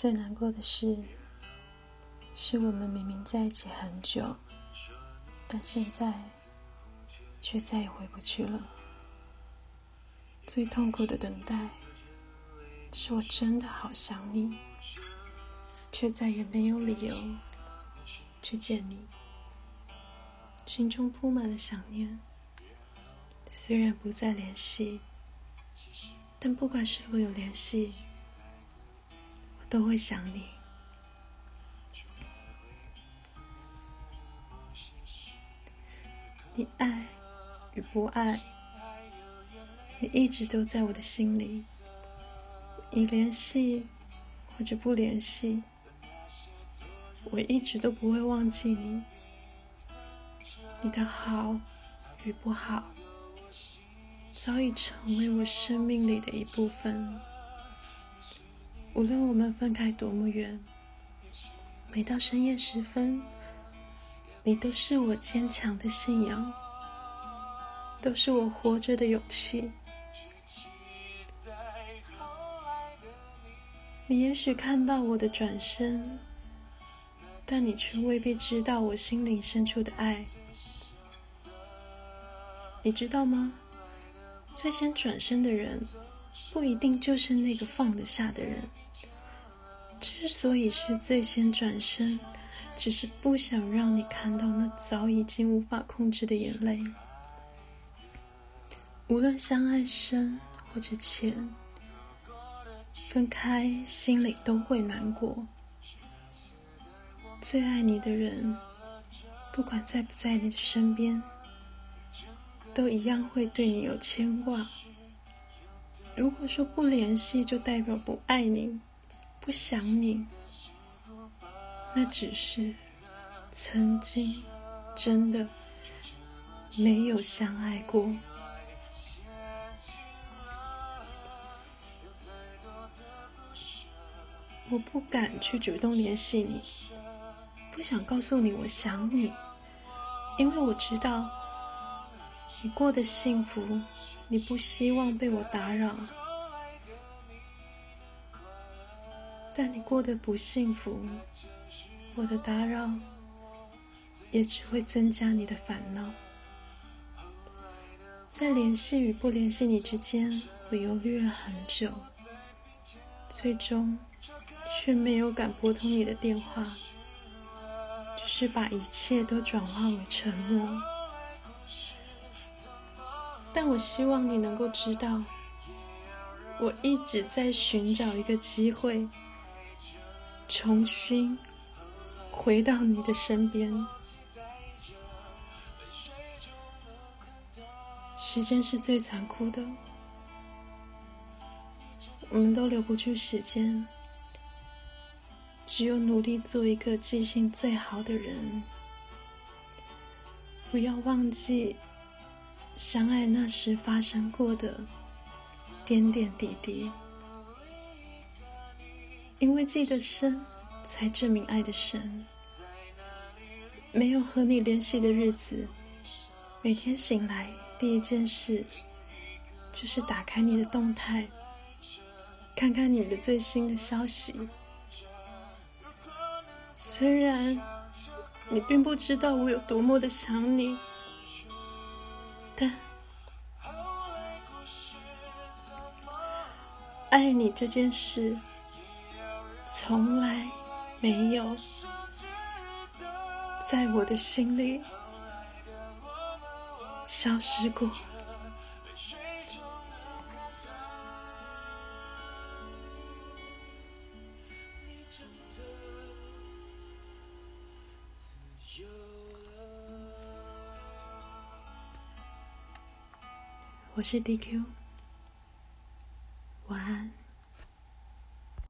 最难过的是，是我们明明在一起很久，但现在却再也回不去了。最痛苦的等待，是我真的好想你，却再也没有理由去见你，心中铺满了想念。虽然不再联系，但不管是否有联系。都会想你。你爱与不爱，你一直都在我的心里。你联系或者不联系，我一直都不会忘记你。你的好与不好，早已成为我生命里的一部分。无论我们分开多么远，每到深夜时分，你都是我坚强的信仰，都是我活着的勇气。你也许看到我的转身，但你却未必知道我心灵深处的爱。你知道吗？最先转身的人，不一定就是那个放得下的人。之所以是最先转身，只是不想让你看到那早已经无法控制的眼泪。无论相爱深或者浅，分开心里都会难过。最爱你的人，不管在不在你的身边，都一样会对你有牵挂。如果说不联系，就代表不爱你。不想你，那只是曾经真的没有相爱过。我不敢去主动联系你，不想告诉你我想你，因为我知道你过得幸福，你不希望被我打扰。但你过得不幸福，我的打扰也只会增加你的烦恼。在联系与不联系你之间，我犹豫了很久，最终却没有敢拨通你的电话，只是把一切都转化为沉默。但我希望你能够知道，我一直在寻找一个机会。重新回到你的身边。时间是最残酷的，我们都留不住时间，只有努力做一个记性最好的人。不要忘记相爱那时发生过的点点滴滴。因为记得深，才证明爱的深。没有和你联系的日子，每天醒来第一件事就是打开你的动态，看看你的最新的消息。虽然你并不知道我有多么的想你，但爱你这件事。从来没有在我的心里消失过。我是 dq